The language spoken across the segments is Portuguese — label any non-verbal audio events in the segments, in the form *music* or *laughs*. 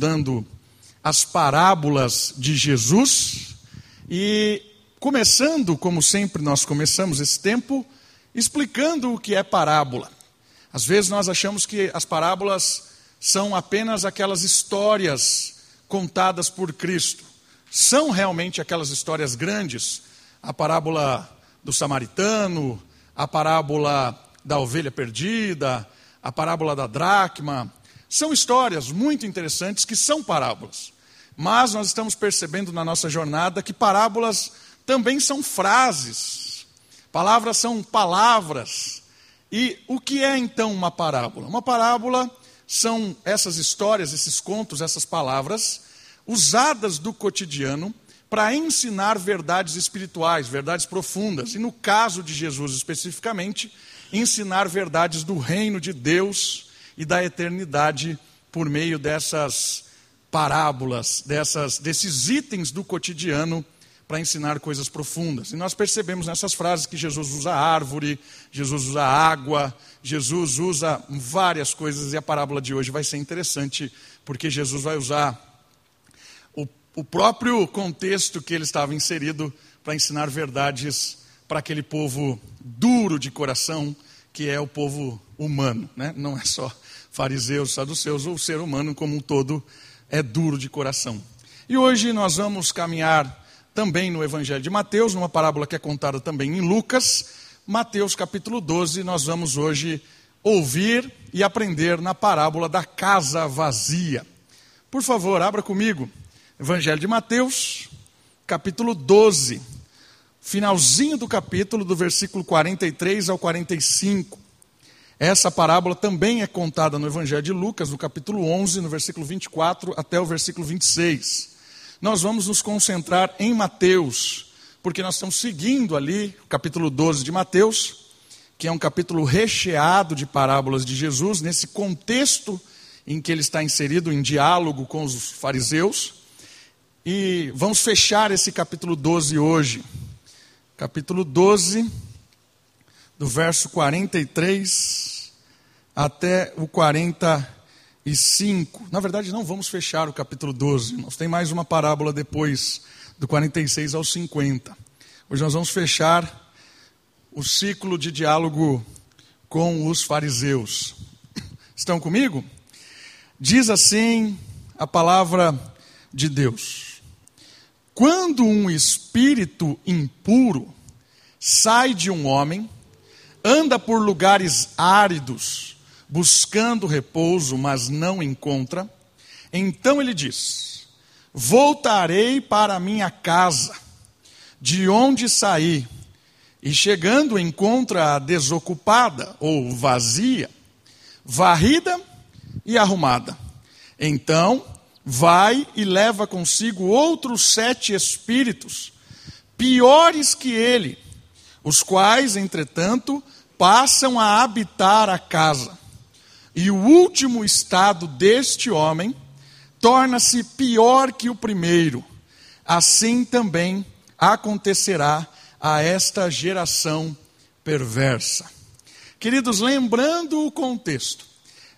dando as parábolas de Jesus e começando, como sempre nós começamos esse tempo, explicando o que é parábola. Às vezes nós achamos que as parábolas são apenas aquelas histórias contadas por Cristo. São realmente aquelas histórias grandes, a parábola do samaritano, a parábola da ovelha perdida, a parábola da dracma, são histórias muito interessantes que são parábolas. Mas nós estamos percebendo na nossa jornada que parábolas também são frases. Palavras são palavras. E o que é então uma parábola? Uma parábola são essas histórias, esses contos, essas palavras usadas do cotidiano para ensinar verdades espirituais, verdades profundas. E no caso de Jesus especificamente, ensinar verdades do reino de Deus e da eternidade por meio dessas parábolas, dessas, desses itens do cotidiano para ensinar coisas profundas. E nós percebemos nessas frases que Jesus usa árvore, Jesus usa água, Jesus usa várias coisas, e a parábola de hoje vai ser interessante, porque Jesus vai usar o, o próprio contexto que ele estava inserido para ensinar verdades para aquele povo duro de coração, que é o povo humano, né? não é só fariseus, saduceus, o ser humano como um todo é duro de coração. E hoje nós vamos caminhar também no Evangelho de Mateus, numa parábola que é contada também em Lucas, Mateus capítulo 12, nós vamos hoje ouvir e aprender na parábola da casa vazia. Por favor, abra comigo, Evangelho de Mateus, capítulo 12, finalzinho do capítulo, do versículo 43 ao 45. Essa parábola também é contada no Evangelho de Lucas, no capítulo 11, no versículo 24 até o versículo 26. Nós vamos nos concentrar em Mateus, porque nós estamos seguindo ali o capítulo 12 de Mateus, que é um capítulo recheado de parábolas de Jesus, nesse contexto em que ele está inserido em diálogo com os fariseus. E vamos fechar esse capítulo 12 hoje. Capítulo 12 do verso 43 até o 45. Na verdade, não vamos fechar o capítulo 12, nós tem mais uma parábola depois, do 46 ao 50. Hoje nós vamos fechar o ciclo de diálogo com os fariseus. Estão comigo? Diz assim a palavra de Deus: Quando um espírito impuro sai de um homem, anda por lugares áridos, buscando repouso, mas não encontra. Então ele diz: Voltarei para minha casa, de onde saí, e chegando encontra-a desocupada ou vazia, varrida e arrumada. Então vai e leva consigo outros sete espíritos, piores que ele os quais, entretanto, passam a habitar a casa. E o último estado deste homem torna-se pior que o primeiro. Assim também acontecerá a esta geração perversa. Queridos, lembrando o contexto,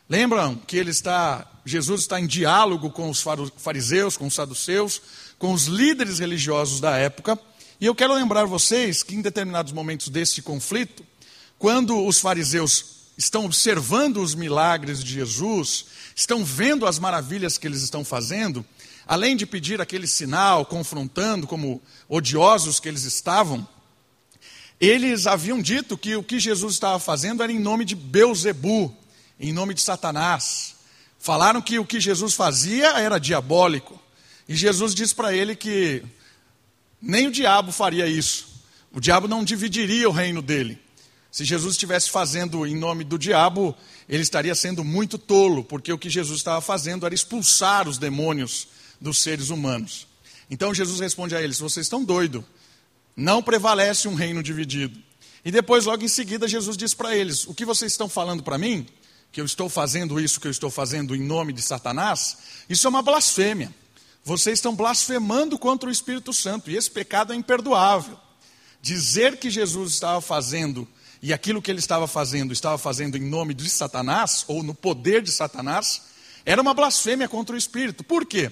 lembram que ele está, Jesus está em diálogo com os fariseus, com os saduceus, com os líderes religiosos da época, e eu quero lembrar vocês que em determinados momentos desse conflito, quando os fariseus estão observando os milagres de Jesus, estão vendo as maravilhas que eles estão fazendo, além de pedir aquele sinal, confrontando como odiosos que eles estavam, eles haviam dito que o que Jesus estava fazendo era em nome de Beuzebu, em nome de Satanás. Falaram que o que Jesus fazia era diabólico. E Jesus disse para ele que nem o diabo faria isso. O diabo não dividiria o reino dele. Se Jesus estivesse fazendo em nome do diabo, ele estaria sendo muito tolo, porque o que Jesus estava fazendo era expulsar os demônios dos seres humanos. Então Jesus responde a eles: vocês estão doidos, não prevalece um reino dividido. E depois, logo em seguida, Jesus diz para eles: o que vocês estão falando para mim, que eu estou fazendo isso que eu estou fazendo em nome de Satanás, isso é uma blasfêmia. Vocês estão blasfemando contra o Espírito Santo, e esse pecado é imperdoável. Dizer que Jesus estava fazendo, e aquilo que ele estava fazendo, estava fazendo em nome de Satanás, ou no poder de Satanás, Era uma blasfêmia contra o Espírito. Por quê?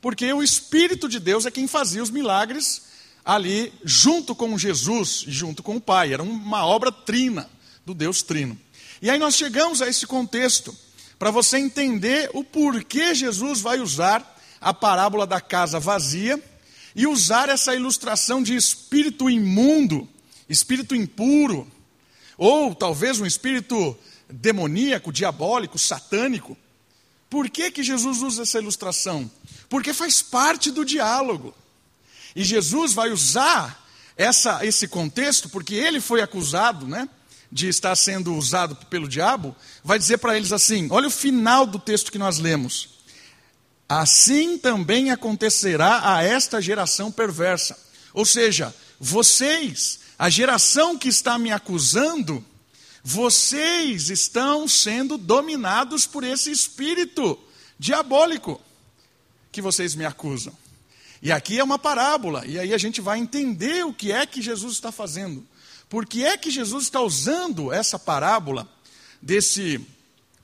Porque o Espírito de Deus é quem fazia os milagres ali, junto com Jesus e junto com o Pai. Era uma obra trina, do Deus trino. E aí nós chegamos a esse contexto, para você entender o porquê Jesus vai usar a parábola da casa vazia e usar essa ilustração de espírito imundo, espírito impuro, ou talvez um espírito demoníaco, diabólico, satânico. Por que, que Jesus usa essa ilustração? Porque faz parte do diálogo. E Jesus vai usar essa, esse contexto, porque ele foi acusado né, de estar sendo usado pelo diabo, vai dizer para eles assim: olha o final do texto que nós lemos. Assim também acontecerá a esta geração perversa. Ou seja, vocês, a geração que está me acusando, vocês estão sendo dominados por esse espírito diabólico que vocês me acusam. E aqui é uma parábola, e aí a gente vai entender o que é que Jesus está fazendo. Por que é que Jesus está usando essa parábola desse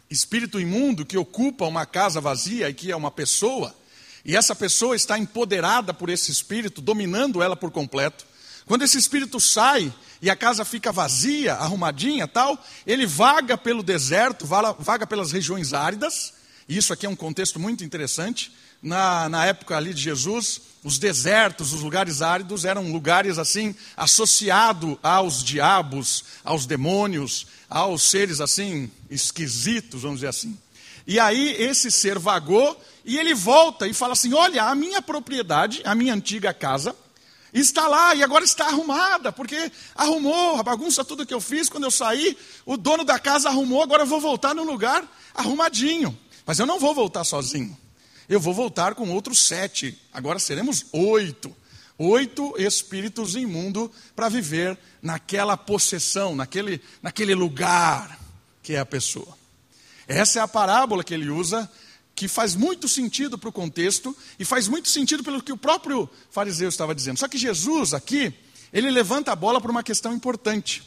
espírito imundo que ocupa uma casa vazia e que é uma pessoa, e essa pessoa está empoderada por esse espírito, dominando ela por completo. Quando esse espírito sai e a casa fica vazia, arrumadinha, tal, ele vaga pelo deserto, vaga pelas regiões áridas. E isso aqui é um contexto muito interessante. Na, na época ali de Jesus, os desertos, os lugares áridos eram lugares assim associados aos diabos, aos demônios, aos seres assim esquisitos, vamos dizer assim. E aí esse ser vagou e ele volta e fala assim: "Olha, a minha propriedade, a minha antiga casa, está lá e agora está arrumada, porque arrumou a bagunça tudo que eu fiz quando eu saí, o dono da casa arrumou, agora eu vou voltar no lugar arrumadinho. Mas eu não vou voltar sozinho. Eu vou voltar com outros sete. Agora seremos oito. Oito espíritos imundos para viver naquela possessão, naquele, naquele lugar que é a pessoa. Essa é a parábola que ele usa, que faz muito sentido para o contexto e faz muito sentido pelo que o próprio fariseu estava dizendo. Só que Jesus aqui, ele levanta a bola para uma questão importante.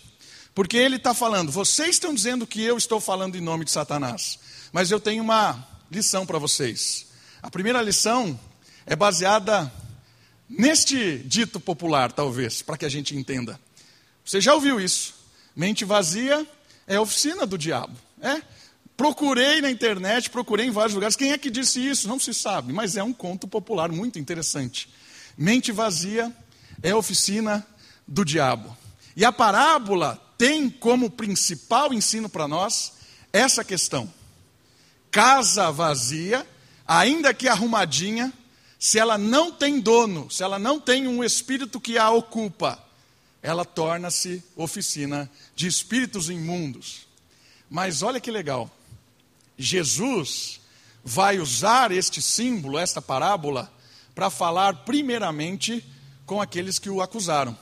Porque ele está falando, vocês estão dizendo que eu estou falando em nome de Satanás, mas eu tenho uma lição para vocês. A primeira lição é baseada neste dito popular, talvez, para que a gente entenda. Você já ouviu isso? Mente vazia é oficina do diabo. É? Procurei na internet, procurei em vários lugares. Quem é que disse isso? Não se sabe, mas é um conto popular muito interessante. Mente vazia é oficina do diabo. E a parábola tem como principal ensino para nós essa questão. Casa vazia ainda que arrumadinha, se ela não tem dono, se ela não tem um espírito que a ocupa, ela torna-se oficina de espíritos imundos. Mas olha que legal, Jesus vai usar este símbolo, esta parábola, para falar primeiramente com aqueles que o acusaram,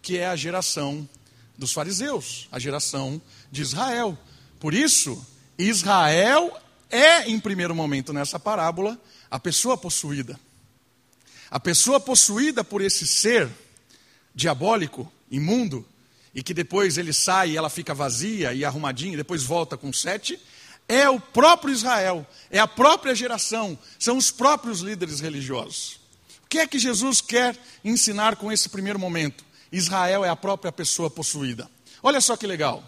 que é a geração dos fariseus, a geração de Israel. Por isso, Israel é, em primeiro momento, nessa parábola, a pessoa possuída. A pessoa possuída por esse ser diabólico, imundo, e que depois ele sai e ela fica vazia e arrumadinha, e depois volta com sete, é o próprio Israel, é a própria geração, são os próprios líderes religiosos. O que é que Jesus quer ensinar com esse primeiro momento? Israel é a própria pessoa possuída. Olha só que legal.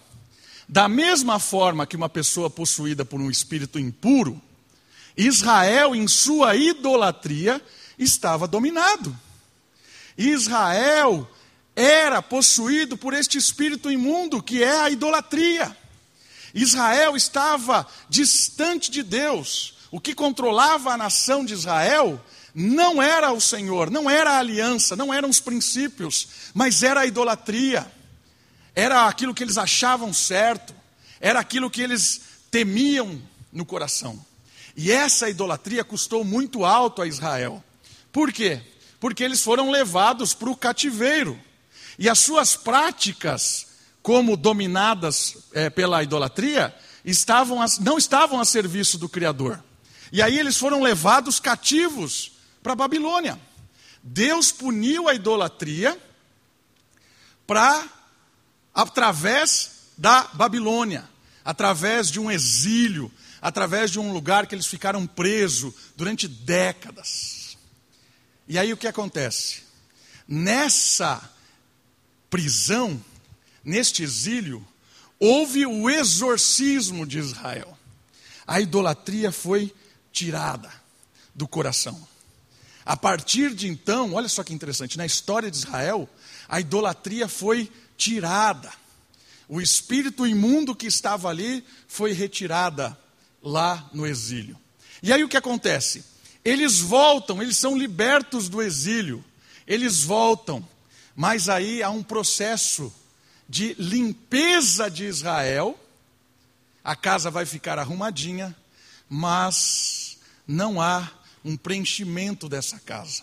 Da mesma forma que uma pessoa possuída por um espírito impuro, Israel, em sua idolatria, estava dominado. Israel era possuído por este espírito imundo, que é a idolatria. Israel estava distante de Deus. O que controlava a nação de Israel não era o Senhor, não era a aliança, não eram os princípios, mas era a idolatria era aquilo que eles achavam certo, era aquilo que eles temiam no coração. E essa idolatria custou muito alto a Israel. Por quê? Porque eles foram levados para o cativeiro. E as suas práticas, como dominadas é, pela idolatria, estavam a, não estavam a serviço do Criador. E aí eles foram levados cativos para a Babilônia. Deus puniu a idolatria para através da Babilônia, através de um exílio, através de um lugar que eles ficaram presos durante décadas. E aí o que acontece? Nessa prisão, neste exílio, houve o exorcismo de Israel. A idolatria foi tirada do coração. A partir de então, olha só que interessante, na história de Israel, a idolatria foi tirada. O espírito imundo que estava ali foi retirada lá no exílio. E aí o que acontece? Eles voltam, eles são libertos do exílio. Eles voltam, mas aí há um processo de limpeza de Israel. A casa vai ficar arrumadinha, mas não há um preenchimento dessa casa.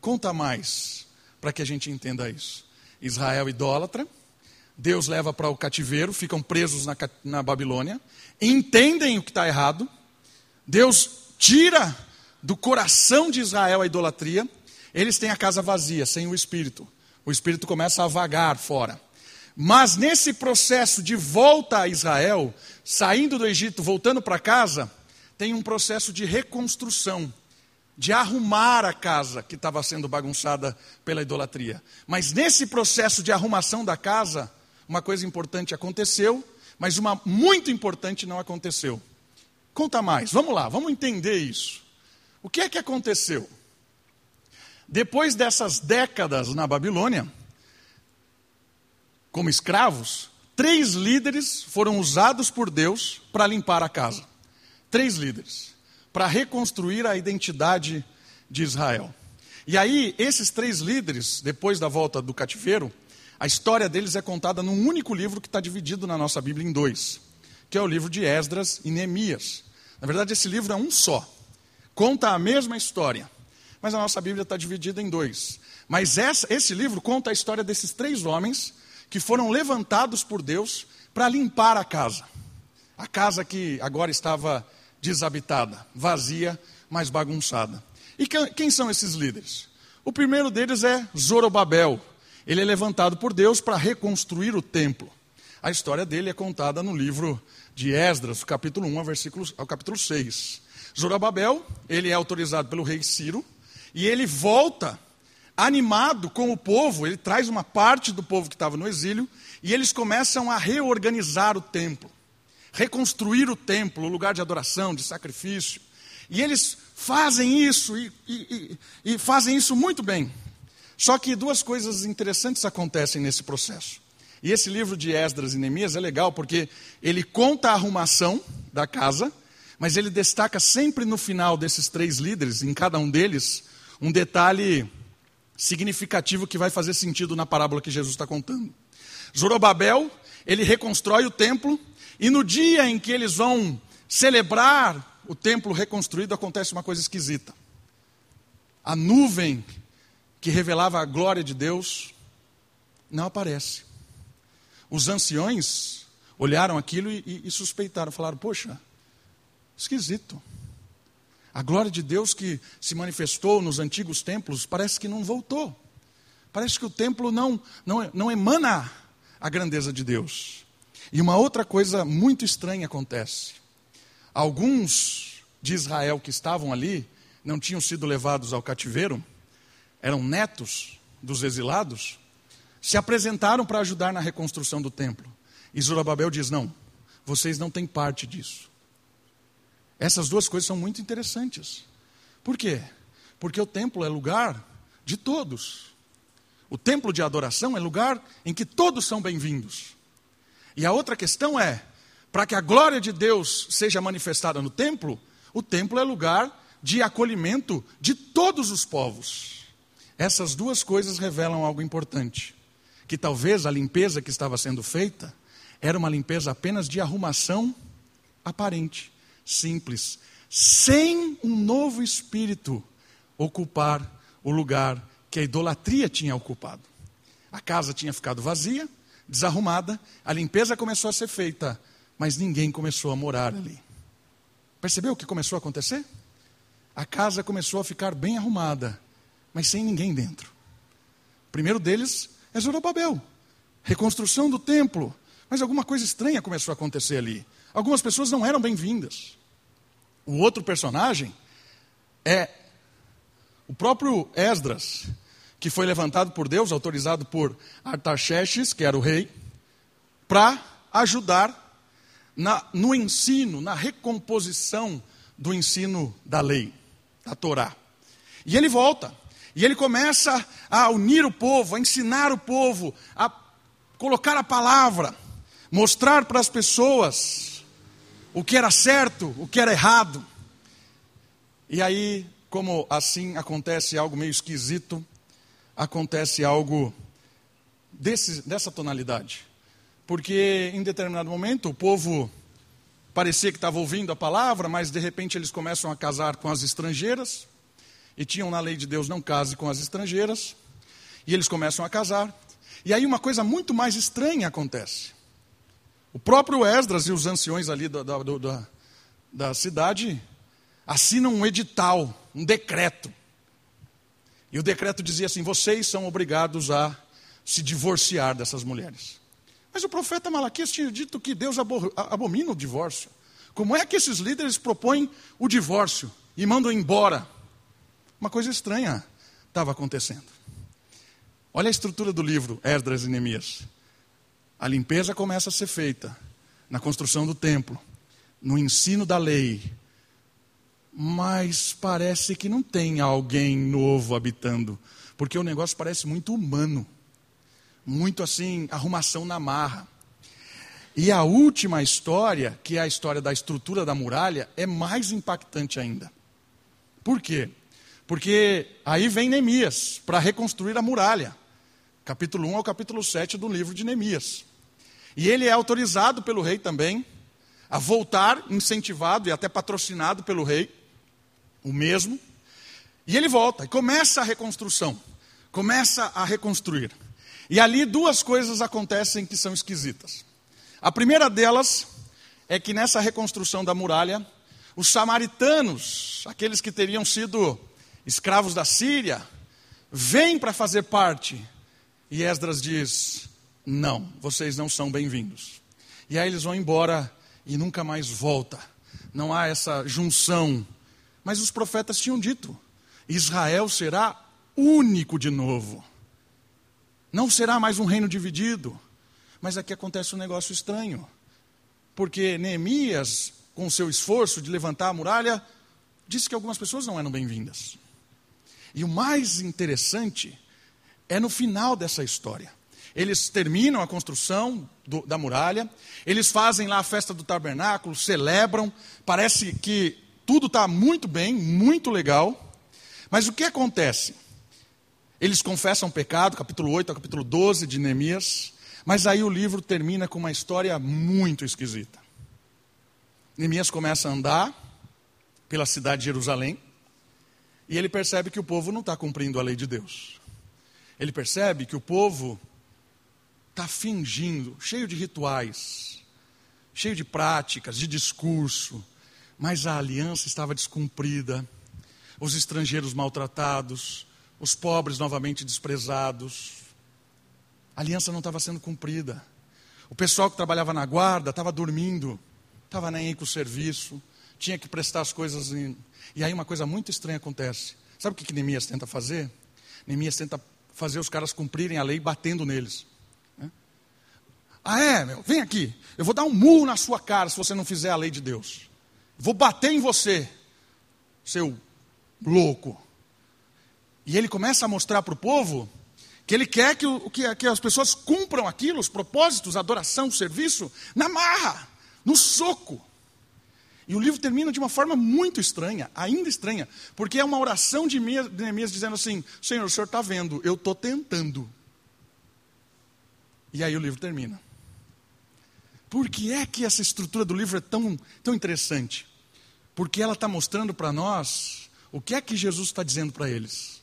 Conta mais para que a gente entenda isso. Israel idólatra, Deus leva para o cativeiro, ficam presos na, na Babilônia, entendem o que está errado, Deus tira do coração de Israel a idolatria, eles têm a casa vazia, sem o espírito. O espírito começa a vagar fora. Mas nesse processo de volta a Israel, saindo do Egito, voltando para casa, tem um processo de reconstrução, de arrumar a casa que estava sendo bagunçada pela idolatria. Mas nesse processo de arrumação da casa, uma coisa importante aconteceu, mas uma muito importante não aconteceu. Conta mais, vamos lá, vamos entender isso. O que é que aconteceu? Depois dessas décadas na Babilônia, como escravos, três líderes foram usados por Deus para limpar a casa. Três líderes, para reconstruir a identidade de Israel. E aí, esses três líderes, depois da volta do cativeiro, a história deles é contada num único livro que está dividido na nossa Bíblia em dois, que é o livro de Esdras e Neemias. Na verdade, esse livro é um só, conta a mesma história, mas a nossa Bíblia está dividida em dois. Mas essa, esse livro conta a história desses três homens que foram levantados por Deus para limpar a casa. A casa que agora estava desabitada, vazia, mas bagunçada. E quem são esses líderes? O primeiro deles é Zorobabel. Ele é levantado por Deus para reconstruir o templo. A história dele é contada no livro de Esdras, capítulo 1 ao, versículo, ao capítulo 6. Zorobabel, ele é autorizado pelo rei Ciro, e ele volta animado com o povo, ele traz uma parte do povo que estava no exílio, e eles começam a reorganizar o templo reconstruir o templo, o lugar de adoração, de sacrifício. E eles fazem isso e, e, e, fazem isso muito bem. Só que duas coisas interessantes acontecem nesse processo. E esse livro de Esdras e Neemias é legal porque ele conta a arrumação da casa, mas ele destaca sempre no final desses três líderes, em cada um deles, um detalhe significativo que vai fazer sentido na parábola que Jesus está contando. Zorobabel, ele reconstrói o templo e no dia em que eles vão celebrar o templo reconstruído, acontece uma coisa esquisita. A nuvem que revelava a glória de Deus não aparece. Os anciões olharam aquilo e, e, e suspeitaram, falaram: Poxa, esquisito. A glória de Deus que se manifestou nos antigos templos parece que não voltou. Parece que o templo não, não, não emana a grandeza de Deus. E uma outra coisa muito estranha acontece. Alguns de Israel que estavam ali não tinham sido levados ao cativeiro, eram netos dos exilados, se apresentaram para ajudar na reconstrução do templo. E Zorobabel diz: Não, vocês não têm parte disso. Essas duas coisas são muito interessantes. Por quê? Porque o templo é lugar de todos. O templo de adoração é lugar em que todos são bem-vindos. E a outra questão é: para que a glória de Deus seja manifestada no templo, o templo é lugar de acolhimento de todos os povos. Essas duas coisas revelam algo importante: que talvez a limpeza que estava sendo feita era uma limpeza apenas de arrumação aparente, simples, sem um novo espírito ocupar o lugar que a idolatria tinha ocupado. A casa tinha ficado vazia, desarrumada, a limpeza começou a ser feita, mas ninguém começou a morar ali. Percebeu o que começou a acontecer? A casa começou a ficar bem arrumada, mas sem ninguém dentro. O primeiro deles é Zorobabel, reconstrução do templo. Mas alguma coisa estranha começou a acontecer ali. Algumas pessoas não eram bem-vindas. O outro personagem é o próprio Esdras, que foi levantado por Deus, autorizado por Artaxerxes, que era o rei, para ajudar na, no ensino, na recomposição do ensino da lei, da Torá. E ele volta, e ele começa a unir o povo, a ensinar o povo, a colocar a palavra, mostrar para as pessoas o que era certo, o que era errado. E aí, como assim acontece algo meio esquisito, acontece algo desse, dessa tonalidade. Porque em determinado momento o povo parecia que estava ouvindo a palavra, mas de repente eles começam a casar com as estrangeiras, e tinham na lei de Deus não case com as estrangeiras, e eles começam a casar, e aí uma coisa muito mais estranha acontece. O próprio Esdras e os anciões ali da, da, da, da cidade assinam um edital, um decreto. E o decreto dizia assim: vocês são obrigados a se divorciar dessas mulheres. Mas o profeta Malaquias tinha dito que Deus abomina o divórcio. Como é que esses líderes propõem o divórcio e mandam embora? Uma coisa estranha estava acontecendo. Olha a estrutura do livro Esdras e Neemias. A limpeza começa a ser feita na construção do templo, no ensino da lei. Mas parece que não tem alguém novo habitando, porque o negócio parece muito humano muito assim, arrumação na marra. E a última história, que é a história da estrutura da muralha, é mais impactante ainda. Por quê? Porque aí vem Neemias para reconstruir a muralha. Capítulo 1 ao capítulo 7 do livro de Neemias. E ele é autorizado pelo rei também a voltar, incentivado e até patrocinado pelo rei, o mesmo. E ele volta e começa a reconstrução. Começa a reconstruir. E ali duas coisas acontecem que são esquisitas. A primeira delas é que nessa reconstrução da muralha, os samaritanos, aqueles que teriam sido escravos da Síria, vêm para fazer parte. E Esdras diz: Não, vocês não são bem-vindos. E aí eles vão embora e nunca mais volta. Não há essa junção. Mas os profetas tinham dito: Israel será único de novo. Não será mais um reino dividido. Mas aqui acontece um negócio estranho. Porque Neemias, com seu esforço de levantar a muralha, disse que algumas pessoas não eram bem-vindas. E o mais interessante é no final dessa história. Eles terminam a construção do, da muralha, eles fazem lá a festa do tabernáculo, celebram, parece que tudo está muito bem, muito legal. Mas o que acontece? Eles confessam pecado, capítulo 8 ao capítulo 12 de Neemias. Mas aí o livro termina com uma história muito esquisita. Neemias começa a andar pela cidade de Jerusalém e ele percebe que o povo não está cumprindo a lei de Deus. Ele percebe que o povo está fingindo, cheio de rituais, cheio de práticas, de discurso, mas a aliança estava descumprida, os estrangeiros maltratados, os pobres novamente desprezados. A aliança não estava sendo cumprida. O pessoal que trabalhava na guarda estava dormindo, estava nem aí com o serviço, tinha que prestar as coisas. Em... E aí uma coisa muito estranha acontece. Sabe o que, que Neemias tenta fazer? Neemias tenta fazer os caras cumprirem a lei batendo neles. Ah, é, meu, vem aqui. Eu vou dar um murro na sua cara se você não fizer a lei de Deus. Vou bater em você, seu louco. E ele começa a mostrar para o povo que ele quer que, que, que as pessoas cumpram aquilo, os propósitos, a adoração, o serviço, na marra, no soco. E o livro termina de uma forma muito estranha, ainda estranha, porque é uma oração de Neemias dizendo assim: Senhor, o senhor está vendo, eu estou tentando. E aí o livro termina. Por que é que essa estrutura do livro é tão, tão interessante? Porque ela está mostrando para nós o que é que Jesus está dizendo para eles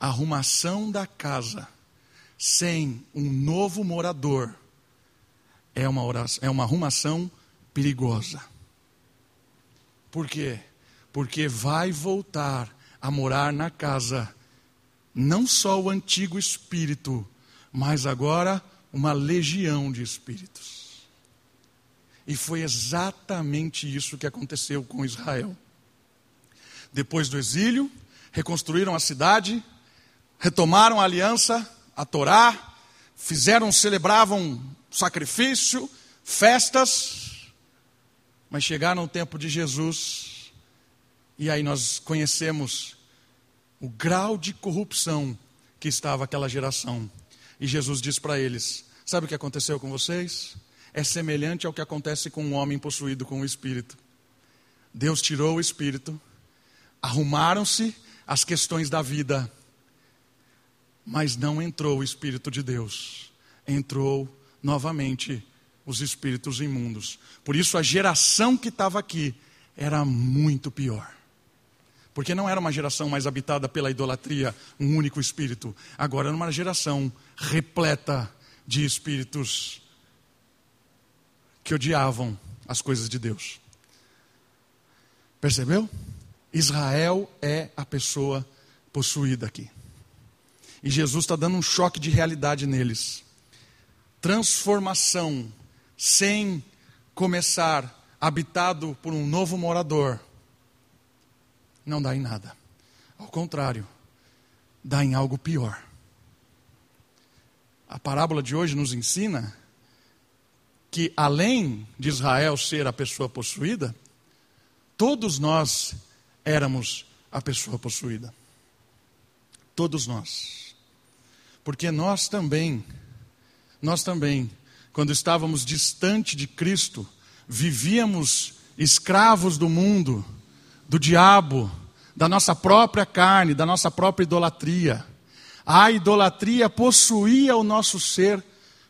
arrumação da casa sem um novo morador é uma, oração, é uma arrumação perigosa. Por quê? Porque vai voltar a morar na casa não só o antigo espírito, mas agora uma legião de espíritos. E foi exatamente isso que aconteceu com Israel. Depois do exílio, reconstruíram a cidade, retomaram a aliança, a Torá, fizeram, celebravam sacrifício, festas, mas chegaram o tempo de Jesus, e aí nós conhecemos o grau de corrupção que estava aquela geração. E Jesus diz para eles: Sabe o que aconteceu com vocês? É semelhante ao que acontece com um homem possuído com o espírito. Deus tirou o espírito, arrumaram-se as questões da vida, mas não entrou o espírito de Deus. Entrou novamente os espíritos imundos. Por isso a geração que estava aqui era muito pior. Porque não era uma geração mais habitada pela idolatria, um único espírito. Agora era uma geração repleta de espíritos que odiavam as coisas de Deus. Percebeu? Israel é a pessoa possuída aqui. E Jesus está dando um choque de realidade neles. Transformação sem começar habitado por um novo morador não dá em nada. Ao contrário, dá em algo pior. A parábola de hoje nos ensina que, além de Israel ser a pessoa possuída, todos nós éramos a pessoa possuída. Todos nós. Porque nós também, nós também, quando estávamos distante de Cristo, vivíamos escravos do mundo do diabo, da nossa própria carne, da nossa própria idolatria. A idolatria possuía o nosso ser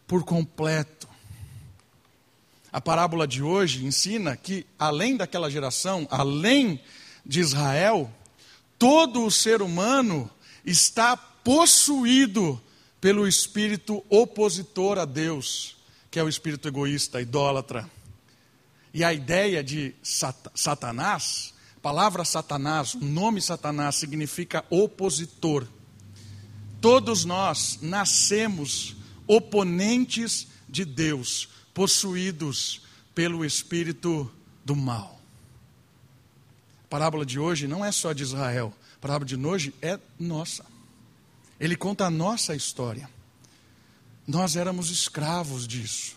por completo. A parábola de hoje ensina que, além daquela geração, além de Israel, todo o ser humano está possuído pelo espírito opositor a Deus, que é o espírito egoísta, idólatra. E a ideia de Satanás a palavra Satanás, o nome Satanás significa opositor. Todos nós nascemos oponentes de Deus, possuídos pelo espírito do mal. A parábola de hoje não é só de Israel, a parábola de hoje é nossa. Ele conta a nossa história. Nós éramos escravos disso.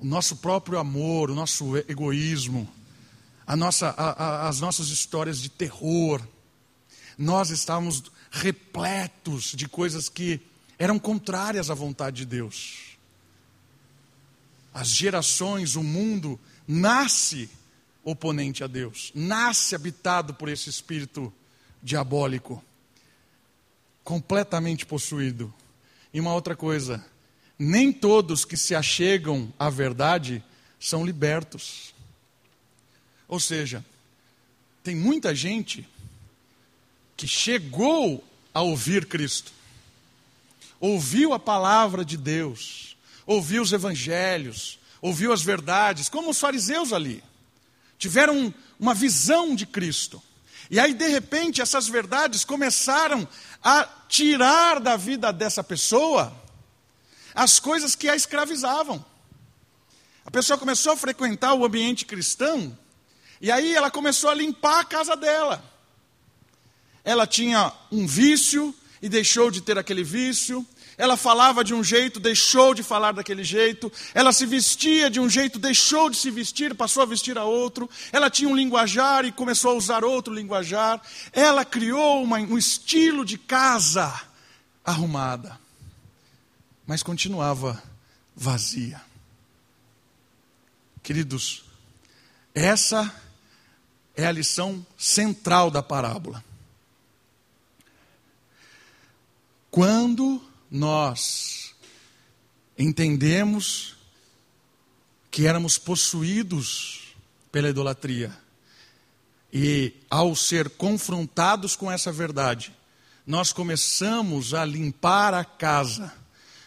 O nosso próprio amor, o nosso egoísmo, a nossa, a, a, as nossas histórias de terror. Nós estávamos repletos de coisas que eram contrárias à vontade de Deus. As gerações, o mundo, nasce oponente a Deus, nasce habitado por esse espírito diabólico, completamente possuído. E uma outra coisa, nem todos que se achegam à verdade são libertos. Ou seja, tem muita gente que chegou a ouvir Cristo, ouviu a palavra de Deus, ouviu os evangelhos, ouviu as verdades, como os fariseus ali. Tiveram uma visão de Cristo. E aí, de repente, essas verdades começaram a tirar da vida dessa pessoa as coisas que a escravizavam. A pessoa começou a frequentar o ambiente cristão e aí ela começou a limpar a casa dela. Ela tinha um vício e deixou de ter aquele vício. Ela falava de um jeito, deixou de falar daquele jeito. Ela se vestia de um jeito, deixou de se vestir, passou a vestir a outro. Ela tinha um linguajar e começou a usar outro linguajar. Ela criou uma, um estilo de casa arrumada, mas continuava vazia. Queridos, essa é a lição central da parábola. Quando nós entendemos que éramos possuídos pela idolatria, e ao ser confrontados com essa verdade, nós começamos a limpar a casa,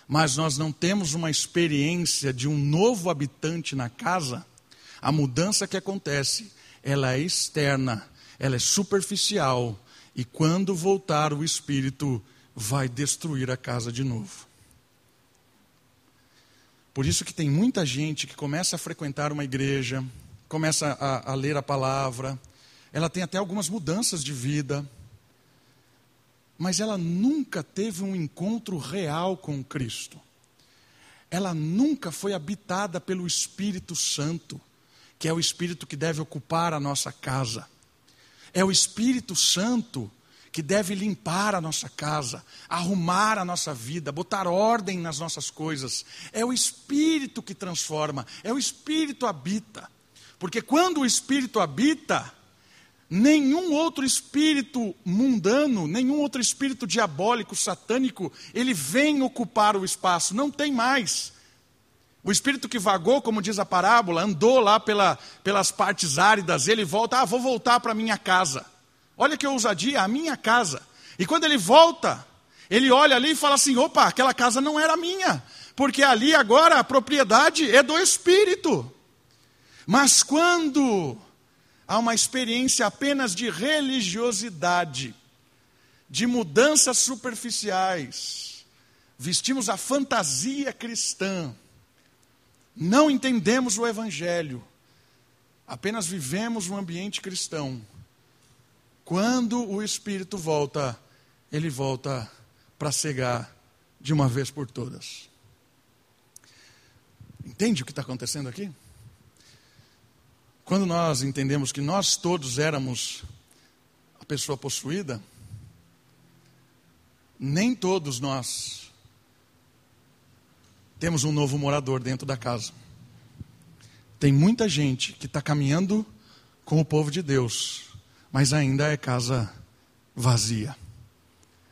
mas nós não temos uma experiência de um novo habitante na casa, a mudança que acontece ela é externa, ela é superficial, e quando voltar o Espírito, vai destruir a casa de novo. Por isso que tem muita gente que começa a frequentar uma igreja, começa a, a ler a palavra, ela tem até algumas mudanças de vida, mas ela nunca teve um encontro real com Cristo. Ela nunca foi habitada pelo Espírito Santo, que é o Espírito que deve ocupar a nossa casa. É o Espírito Santo que deve limpar a nossa casa, arrumar a nossa vida, botar ordem nas nossas coisas. É o Espírito que transforma, é o Espírito habita. Porque quando o Espírito habita, nenhum outro espírito mundano, nenhum outro espírito diabólico, satânico, ele vem ocupar o espaço, não tem mais. O espírito que vagou, como diz a parábola, andou lá pela, pelas partes áridas, ele volta, ah, vou voltar para minha casa. Olha que ousadia, a minha casa. E quando ele volta, ele olha ali e fala assim: opa, aquela casa não era minha, porque ali agora a propriedade é do Espírito. Mas quando há uma experiência apenas de religiosidade, de mudanças superficiais, vestimos a fantasia cristã, não entendemos o Evangelho, apenas vivemos um ambiente cristão quando o Espírito volta, ele volta para cegar de uma vez por todas. Entende o que está acontecendo aqui? Quando nós entendemos que nós todos éramos a pessoa possuída, nem todos nós temos um novo morador dentro da casa. Tem muita gente que está caminhando com o povo de Deus, mas ainda é casa vazia.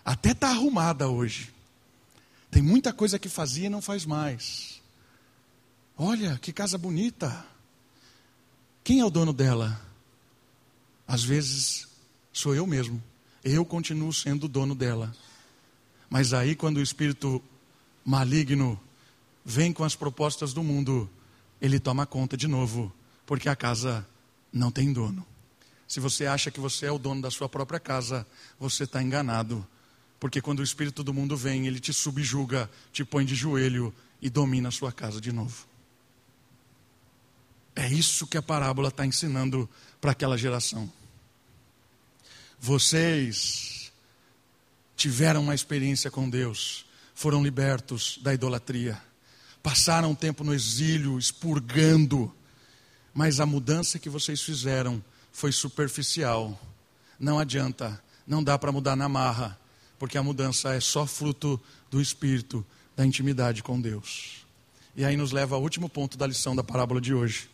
Até está arrumada hoje. Tem muita coisa que fazia e não faz mais. Olha, que casa bonita. Quem é o dono dela? Às vezes sou eu mesmo. Eu continuo sendo o dono dela. Mas aí, quando o espírito maligno vem com as propostas do mundo, ele toma conta de novo, porque a casa não tem dono. Se você acha que você é o dono da sua própria casa, você está enganado. Porque quando o espírito do mundo vem, ele te subjuga, te põe de joelho e domina a sua casa de novo. É isso que a parábola está ensinando para aquela geração. Vocês tiveram uma experiência com Deus, foram libertos da idolatria, passaram um tempo no exílio, expurgando, mas a mudança que vocês fizeram foi superficial. Não adianta, não dá para mudar na marra, porque a mudança é só fruto do espírito, da intimidade com Deus. E aí nos leva ao último ponto da lição da parábola de hoje.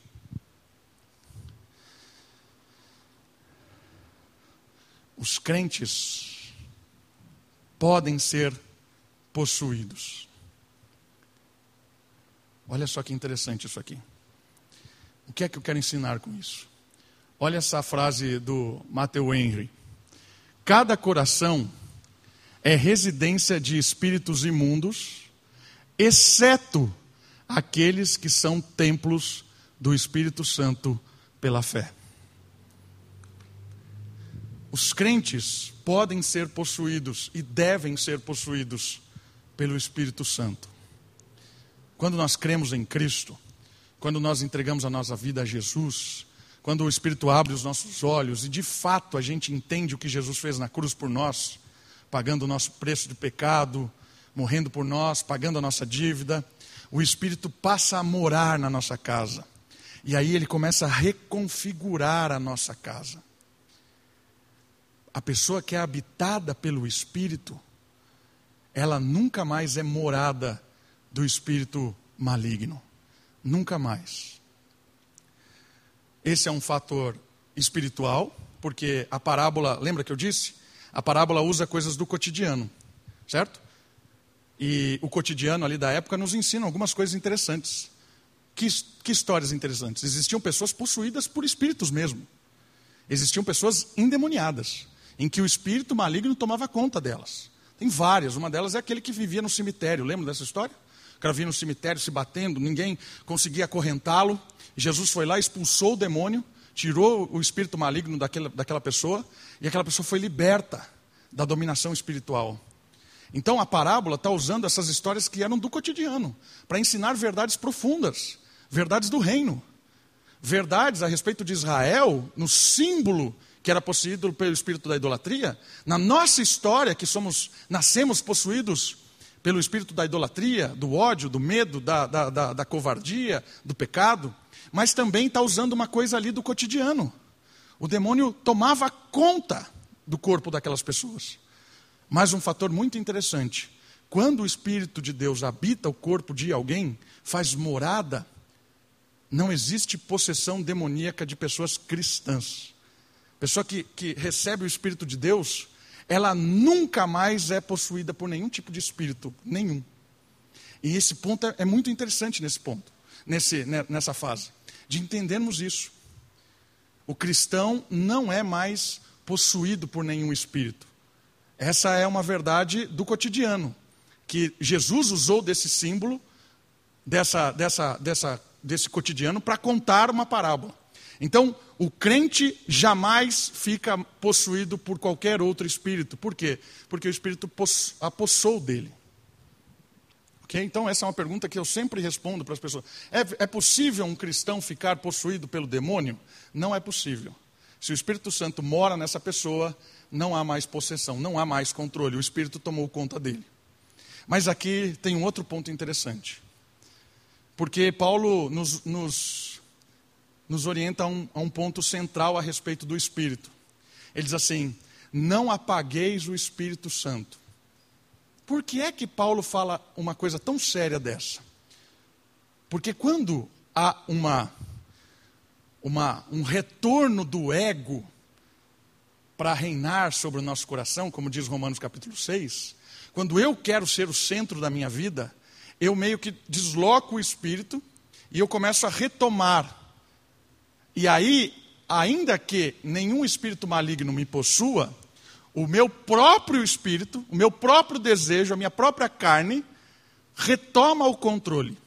Os crentes podem ser possuídos. Olha só que interessante isso aqui. O que é que eu quero ensinar com isso? Olha essa frase do Matthew Henry. Cada coração é residência de espíritos imundos, exceto aqueles que são templos do Espírito Santo pela fé. Os crentes podem ser possuídos e devem ser possuídos pelo Espírito Santo. Quando nós cremos em Cristo, quando nós entregamos a nossa vida a Jesus, quando o Espírito abre os nossos olhos e de fato a gente entende o que Jesus fez na cruz por nós, pagando o nosso preço de pecado, morrendo por nós, pagando a nossa dívida, o Espírito passa a morar na nossa casa. E aí ele começa a reconfigurar a nossa casa. A pessoa que é habitada pelo Espírito, ela nunca mais é morada do espírito maligno. Nunca mais. Esse é um fator espiritual, porque a parábola, lembra que eu disse? A parábola usa coisas do cotidiano, certo? E o cotidiano ali da época nos ensina algumas coisas interessantes. Que, que histórias interessantes? Existiam pessoas possuídas por espíritos mesmo. Existiam pessoas endemoniadas, em que o espírito maligno tomava conta delas. Tem várias, uma delas é aquele que vivia no cemitério, lembra dessa história? O cara vinha no cemitério se batendo, ninguém conseguia acorrentá-lo. Jesus foi lá, expulsou o demônio, tirou o espírito maligno daquela, daquela pessoa, e aquela pessoa foi liberta da dominação espiritual. Então a parábola está usando essas histórias que eram do cotidiano para ensinar verdades profundas, verdades do reino, verdades a respeito de Israel, no símbolo que era possuído pelo espírito da idolatria, na nossa história que somos nascemos possuídos pelo espírito da idolatria, do ódio, do medo, da, da, da, da covardia, do pecado, mas também está usando uma coisa ali do cotidiano. O demônio tomava conta do corpo daquelas pessoas. Mas um fator muito interessante: quando o Espírito de Deus habita o corpo de alguém, faz morada, não existe possessão demoníaca de pessoas cristãs. Pessoa que, que recebe o Espírito de Deus, ela nunca mais é possuída por nenhum tipo de espírito, nenhum. E esse ponto é, é muito interessante nesse ponto, nesse, né, nessa fase, de entendermos isso. O cristão não é mais possuído por nenhum espírito. Essa é uma verdade do cotidiano, que Jesus usou desse símbolo, dessa, dessa, dessa, desse cotidiano, para contar uma parábola. Então, o crente jamais fica possuído por qualquer outro espírito. Por quê? Porque o espírito apossou dele. Okay? Então, essa é uma pergunta que eu sempre respondo para as pessoas. É, é possível um cristão ficar possuído pelo demônio? Não é possível. Se o Espírito Santo mora nessa pessoa, não há mais possessão, não há mais controle, o Espírito tomou conta dele. Mas aqui tem um outro ponto interessante. Porque Paulo nos, nos, nos orienta a um, a um ponto central a respeito do Espírito. Ele diz assim: Não apagueis o Espírito Santo. Por que é que Paulo fala uma coisa tão séria dessa? Porque quando há uma, uma, um retorno do ego para reinar sobre o nosso coração, como diz Romanos capítulo 6, quando eu quero ser o centro da minha vida, eu meio que desloco o espírito e eu começo a retomar. E aí, ainda que nenhum espírito maligno me possua, o meu próprio espírito, o meu próprio desejo, a minha própria carne, retoma o controle.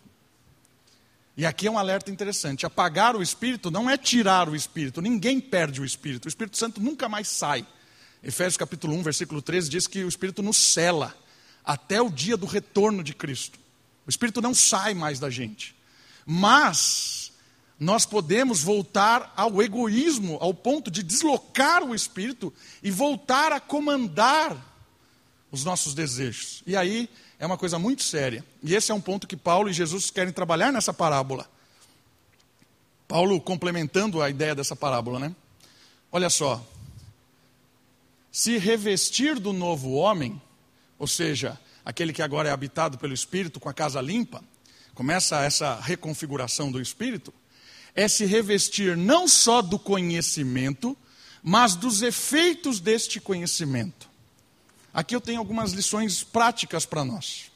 E aqui é um alerta interessante: apagar o espírito não é tirar o espírito, ninguém perde o espírito, o Espírito Santo nunca mais sai. Efésios capítulo 1, versículo 13 diz que o espírito nos cela até o dia do retorno de Cristo. O espírito não sai mais da gente. Mas nós podemos voltar ao egoísmo, ao ponto de deslocar o espírito e voltar a comandar os nossos desejos. E aí é uma coisa muito séria. E esse é um ponto que Paulo e Jesus querem trabalhar nessa parábola. Paulo complementando a ideia dessa parábola, né? Olha só. Se revestir do novo homem, ou seja, aquele que agora é habitado pelo Espírito com a casa limpa, começa essa reconfiguração do Espírito, é se revestir não só do conhecimento, mas dos efeitos deste conhecimento. Aqui eu tenho algumas lições práticas para nós.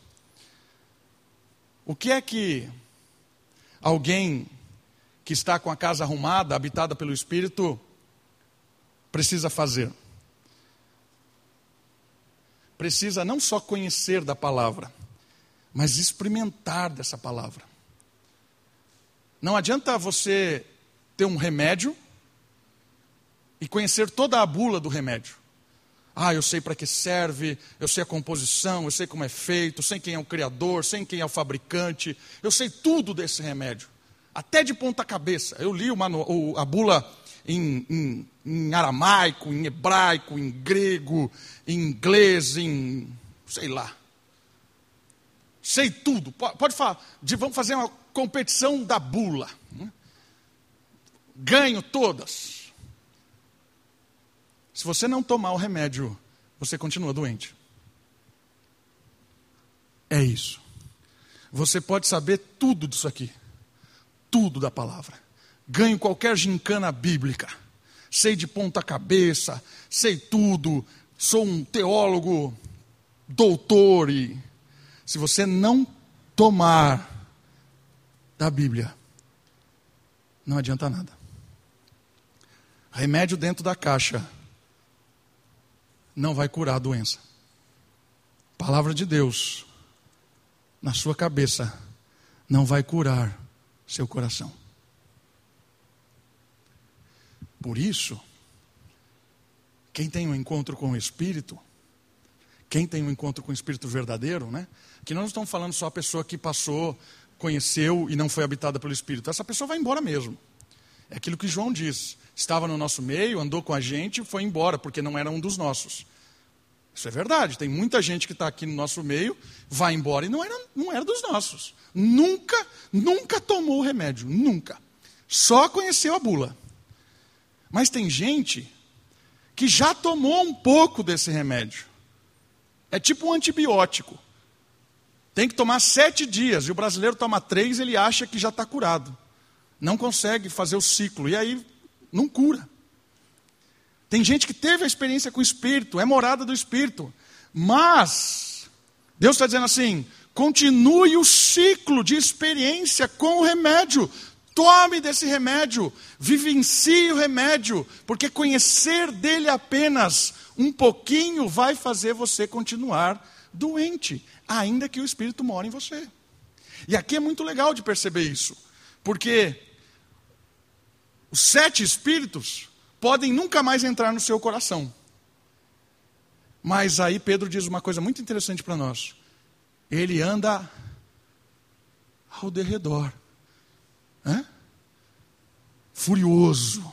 O que é que alguém que está com a casa arrumada, habitada pelo Espírito, precisa fazer? Precisa não só conhecer da palavra, mas experimentar dessa palavra. Não adianta você ter um remédio e conhecer toda a bula do remédio. Ah, eu sei para que serve, eu sei a composição, eu sei como é feito, sei quem é o criador, sei quem é o fabricante, eu sei tudo desse remédio, até de ponta cabeça. Eu li o, a bula em, em, em, aramaico, em hebraico, em grego, em inglês, em sei lá. Sei tudo. Pode, pode falar, de, vamos fazer uma competição da bula. Né? Ganho todas. Se você não tomar o remédio, você continua doente. É isso. Você pode saber tudo disso aqui. Tudo da palavra. Ganho qualquer gincana bíblica. Sei de ponta cabeça, sei tudo. Sou um teólogo, doutor. E se você não tomar da Bíblia, não adianta nada. Remédio dentro da caixa não vai curar a doença. Palavra de Deus na sua cabeça não vai curar seu coração. Por isso, quem tem um encontro com o Espírito, Quem tem um encontro com o Espírito verdadeiro, né? Que não estamos falando só a pessoa que passou, conheceu e não foi habitada pelo Espírito. Essa pessoa vai embora mesmo. É aquilo que João diz. Estava no nosso meio, andou com a gente foi embora, porque não era um dos nossos. Isso é verdade. Tem muita gente que está aqui no nosso meio, vai embora e não era, não era dos nossos. Nunca, nunca tomou o remédio. Nunca. Só conheceu a bula. Mas tem gente que já tomou um pouco desse remédio. É tipo um antibiótico. Tem que tomar sete dias, e o brasileiro toma três, ele acha que já está curado. Não consegue fazer o ciclo, e aí não cura. Tem gente que teve a experiência com o Espírito, é morada do Espírito, mas Deus está dizendo assim: continue o ciclo de experiência com o remédio. Tome desse remédio, vivencie o remédio, porque conhecer dele apenas um pouquinho vai fazer você continuar doente, ainda que o Espírito mora em você. E aqui é muito legal de perceber isso, porque os sete Espíritos podem nunca mais entrar no seu coração. Mas aí Pedro diz uma coisa muito interessante para nós. Ele anda ao derredor furioso.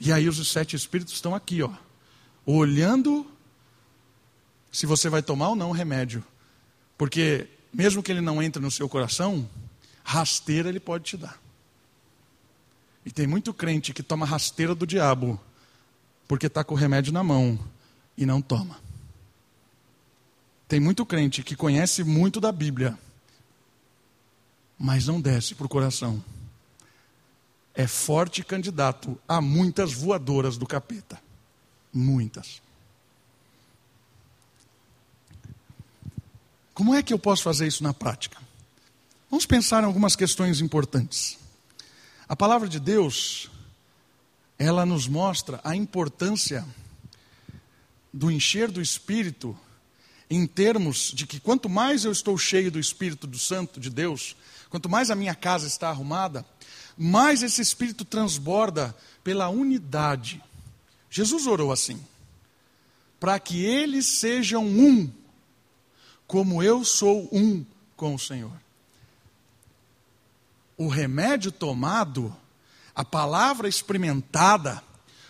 E aí os sete espíritos estão aqui, ó, olhando se você vai tomar ou não o remédio. Porque mesmo que ele não entre no seu coração, rasteira ele pode te dar. E tem muito crente que toma rasteira do diabo, porque está com o remédio na mão e não toma. Tem muito crente que conhece muito da Bíblia, mas não desce para o coração. É forte candidato a muitas voadoras do capeta. Muitas. Como é que eu posso fazer isso na prática? Vamos pensar em algumas questões importantes. A palavra de Deus, ela nos mostra a importância do encher do Espírito em termos de que quanto mais eu estou cheio do Espírito do Santo de Deus, quanto mais a minha casa está arrumada, mais esse Espírito transborda pela unidade. Jesus orou assim: para que eles sejam um, como eu sou um com o Senhor. O remédio tomado, a palavra experimentada,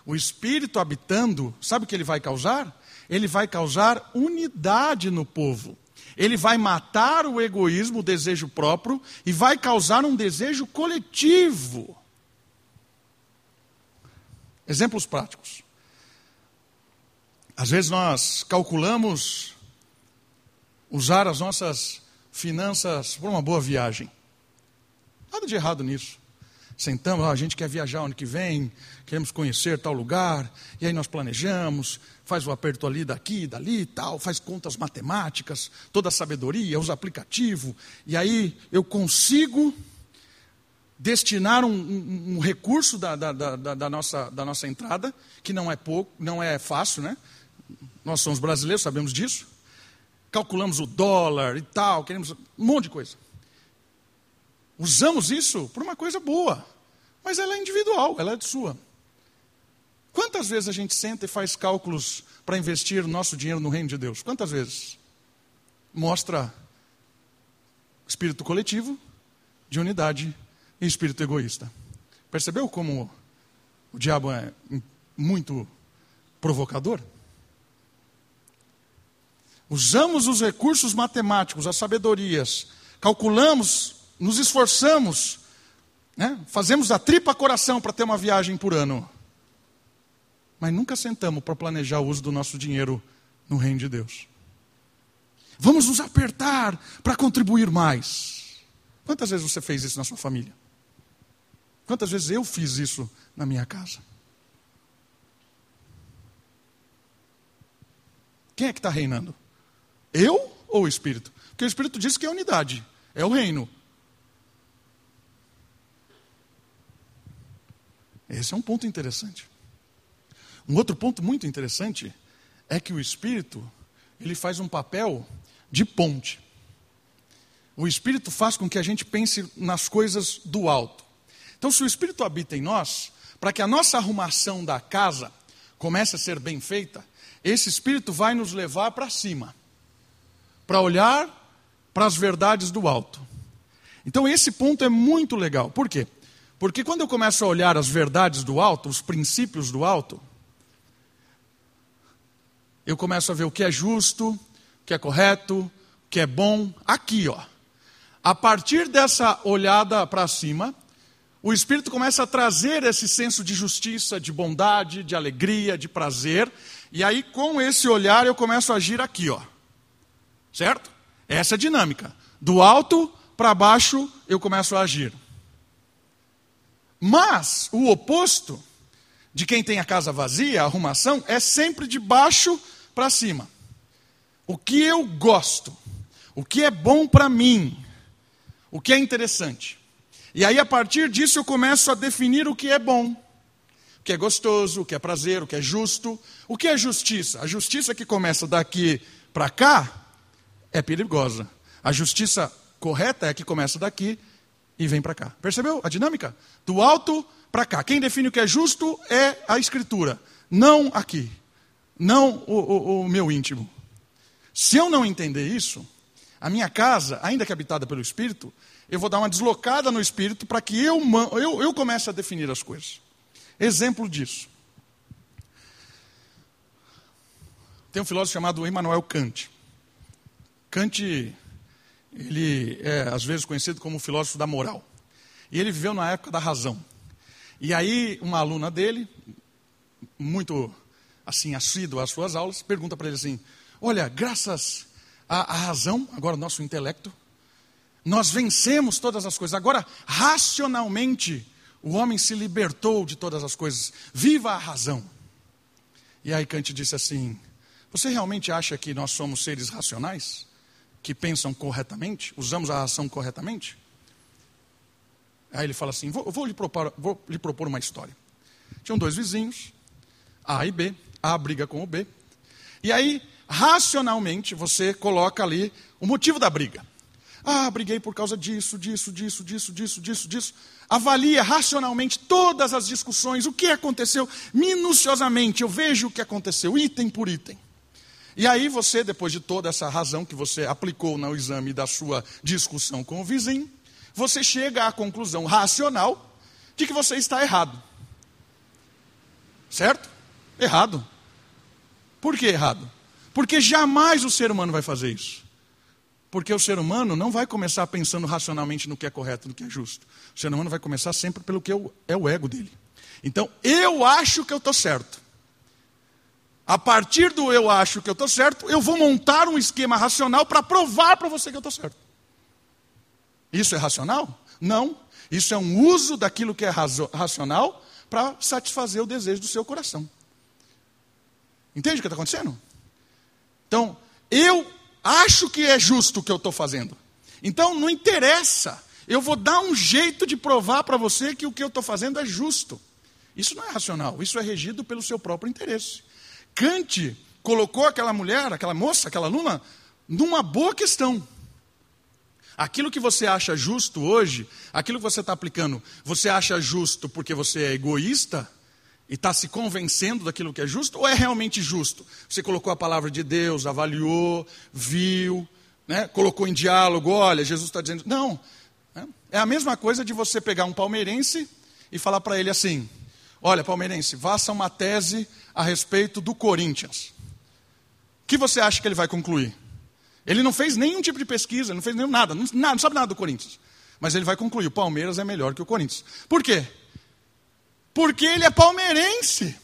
o Espírito habitando, sabe o que ele vai causar? Ele vai causar unidade no povo. Ele vai matar o egoísmo, o desejo próprio, e vai causar um desejo coletivo. Exemplos práticos. Às vezes nós calculamos usar as nossas finanças para uma boa viagem. Nada de errado nisso. Sentamos, a gente quer viajar ano que vem, queremos conhecer tal lugar, e aí nós planejamos, faz o aperto ali, daqui, dali e tal, faz contas matemáticas, toda a sabedoria, usa aplicativo, e aí eu consigo destinar um, um, um recurso da, da, da, da, nossa, da nossa entrada, que não é pouco, não é fácil, né? Nós somos brasileiros, sabemos disso. Calculamos o dólar e tal, queremos um monte de coisa. Usamos isso por uma coisa boa, mas ela é individual, ela é de sua. Quantas vezes a gente senta e faz cálculos para investir o nosso dinheiro no reino de Deus? Quantas vezes? Mostra espírito coletivo, de unidade e espírito egoísta. Percebeu como o diabo é muito provocador? Usamos os recursos matemáticos, as sabedorias, calculamos nos esforçamos, né? fazemos a tripa coração para ter uma viagem por ano. Mas nunca sentamos para planejar o uso do nosso dinheiro no reino de Deus. Vamos nos apertar para contribuir mais. Quantas vezes você fez isso na sua família? Quantas vezes eu fiz isso na minha casa? Quem é que está reinando? Eu ou o Espírito? Porque o Espírito diz que é unidade, é o reino. Esse é um ponto interessante. Um outro ponto muito interessante é que o Espírito, ele faz um papel de ponte. O Espírito faz com que a gente pense nas coisas do alto. Então, se o Espírito habita em nós, para que a nossa arrumação da casa comece a ser bem feita, esse espírito vai nos levar para cima, para olhar para as verdades do alto. Então, esse ponto é muito legal. Por quê? Porque quando eu começo a olhar as verdades do alto, os princípios do alto, eu começo a ver o que é justo, o que é correto, o que é bom, aqui, ó. A partir dessa olhada para cima, o Espírito começa a trazer esse senso de justiça, de bondade, de alegria, de prazer, e aí com esse olhar eu começo a agir aqui, ó. Certo? Essa é a dinâmica. Do alto para baixo eu começo a agir. Mas o oposto de quem tem a casa vazia, a arrumação, é sempre de baixo para cima. O que eu gosto, o que é bom para mim, o que é interessante. E aí, a partir disso, eu começo a definir o que é bom, o que é gostoso, o que é prazer, o que é justo. O que é justiça? A justiça que começa daqui para cá é perigosa. A justiça correta é que começa daqui e vem para cá. Percebeu a dinâmica? Do alto para cá. Quem define o que é justo é a Escritura, não aqui, não o, o, o meu íntimo. Se eu não entender isso, a minha casa, ainda que habitada pelo Espírito, eu vou dar uma deslocada no Espírito para que eu, eu, eu comece a definir as coisas. Exemplo disso. Tem um filósofo chamado Immanuel Kant. Kant ele é às vezes conhecido como o filósofo da moral. E ele viveu na época da razão. E aí uma aluna dele, muito assim assídua às suas aulas, pergunta para ele assim: "Olha, graças à, à razão, agora o nosso intelecto, nós vencemos todas as coisas. Agora, racionalmente, o homem se libertou de todas as coisas. Viva a razão." E aí Kant disse assim: "Você realmente acha que nós somos seres racionais?" Que pensam corretamente, usamos a ação corretamente? Aí ele fala assim: vou, vou, lhe propor, vou lhe propor uma história. Tinham dois vizinhos, A e B, A briga com o B. E aí, racionalmente, você coloca ali o motivo da briga. Ah, briguei por causa disso, disso, disso, disso, disso, disso, disso. Avalia racionalmente todas as discussões, o que aconteceu, minuciosamente. Eu vejo o que aconteceu, item por item. E aí você, depois de toda essa razão que você aplicou no exame da sua discussão com o vizinho, você chega à conclusão racional de que você está errado. Certo? Errado. Por que errado? Porque jamais o ser humano vai fazer isso. Porque o ser humano não vai começar pensando racionalmente no que é correto, no que é justo. O ser humano vai começar sempre pelo que é o ego dele. Então, eu acho que eu estou certo. A partir do eu acho que eu estou certo, eu vou montar um esquema racional para provar para você que eu estou certo. Isso é racional? Não. Isso é um uso daquilo que é racional para satisfazer o desejo do seu coração. Entende o que está acontecendo? Então, eu acho que é justo o que eu estou fazendo. Então, não interessa. Eu vou dar um jeito de provar para você que o que eu estou fazendo é justo. Isso não é racional, isso é regido pelo seu próprio interesse. Kant colocou aquela mulher, aquela moça, aquela aluna, numa boa questão. Aquilo que você acha justo hoje, aquilo que você está aplicando, você acha justo porque você é egoísta e está se convencendo daquilo que é justo, ou é realmente justo? Você colocou a palavra de Deus, avaliou, viu, né, colocou em diálogo, olha, Jesus está dizendo. Não. É a mesma coisa de você pegar um palmeirense e falar para ele assim: olha, palmeirense, faça uma tese a respeito do Corinthians. O que você acha que ele vai concluir? Ele não fez nenhum tipo de pesquisa, não fez nenhum nada, não, nada, não sabe nada do Corinthians. Mas ele vai concluir: o Palmeiras é melhor que o Corinthians. Por quê? Porque ele é palmeirense.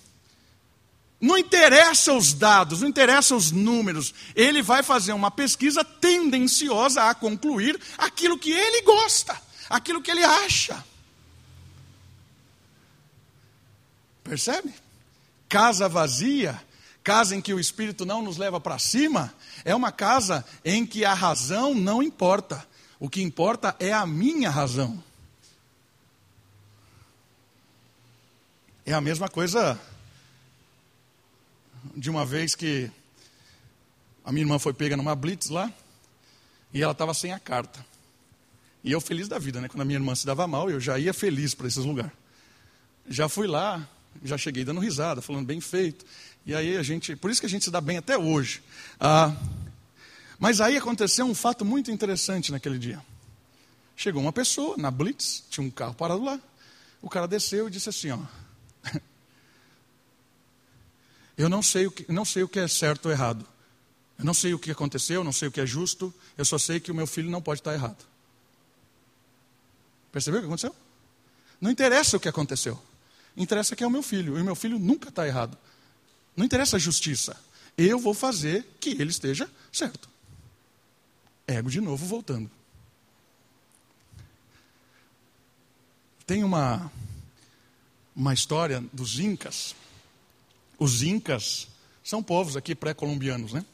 Não interessa os dados, não interessa os números. Ele vai fazer uma pesquisa tendenciosa a concluir aquilo que ele gosta, aquilo que ele acha. Percebe? Casa vazia, casa em que o Espírito não nos leva para cima, é uma casa em que a razão não importa. O que importa é a minha razão. É a mesma coisa de uma vez que a minha irmã foi pega numa blitz lá e ela estava sem a carta. E eu feliz da vida, né? Quando a minha irmã se dava mal, eu já ia feliz para esses lugares. Já fui lá, Já cheguei dando risada, falando bem feito. E aí a gente, por isso que a gente se dá bem até hoje. Ah, mas aí aconteceu um fato muito interessante naquele dia. Chegou uma pessoa na Blitz, tinha um carro parado lá. O cara desceu e disse assim, ó. *laughs* Eu não sei o que, não sei o que é certo ou errado. Eu não sei o que aconteceu, não sei o que é justo. Eu só sei que o meu filho não pode estar errado. Percebeu o que aconteceu? Não interessa o que aconteceu. Interessa que é o meu filho. E o meu filho nunca está errado. Não interessa a justiça. Eu vou fazer que ele esteja certo. Ego de novo voltando. Tem uma, uma história dos Incas. Os Incas são povos aqui pré-colombianos, né?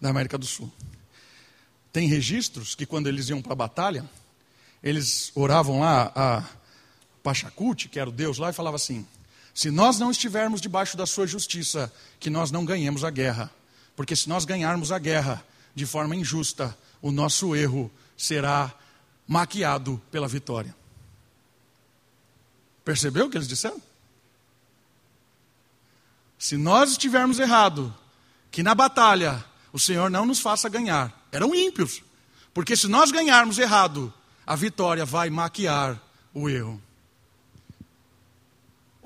Da América do Sul. Tem registros que quando eles iam para a batalha, eles oravam lá a Pachacuti, que era o Deus lá, e falava assim: se nós não estivermos debaixo da sua justiça, que nós não ganhemos a guerra. Porque se nós ganharmos a guerra de forma injusta, o nosso erro será maquiado pela vitória. Percebeu o que eles disseram? Se nós estivermos errado, que na batalha o Senhor não nos faça ganhar. Eram ímpios. Porque se nós ganharmos errado, a vitória vai maquiar o erro.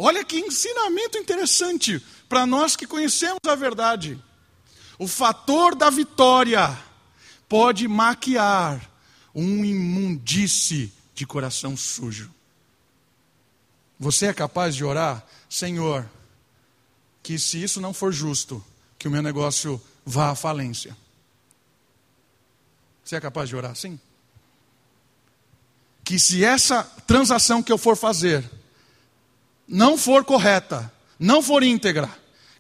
Olha que ensinamento interessante para nós que conhecemos a verdade. O fator da vitória pode maquiar um imundice de coração sujo. Você é capaz de orar, Senhor, que se isso não for justo, que o meu negócio vá à falência. Você é capaz de orar assim? Que se essa transação que eu for fazer não for correta, não for íntegra,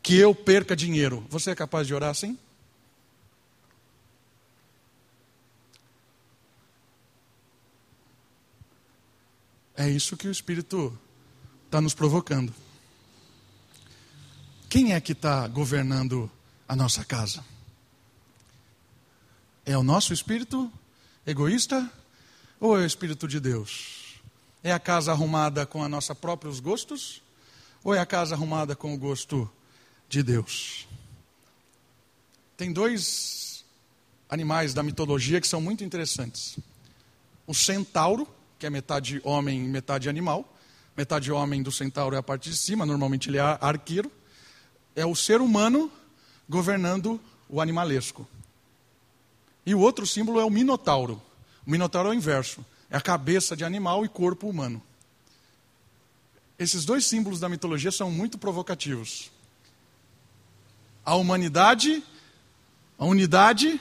que eu perca dinheiro. Você é capaz de orar assim? É isso que o Espírito está nos provocando. Quem é que está governando a nossa casa? É o nosso espírito egoísta ou é o espírito de Deus? É a casa arrumada com a nossa próprios gostos ou é a casa arrumada com o gosto de Deus? Tem dois animais da mitologia que são muito interessantes. O centauro, que é metade homem e metade animal, metade homem do centauro é a parte de cima, normalmente ele é arqueiro. É o ser humano governando o animalesco. E o outro símbolo é o minotauro. O minotauro é o inverso, é a cabeça de animal e corpo humano. Esses dois símbolos da mitologia são muito provocativos. A humanidade, a unidade,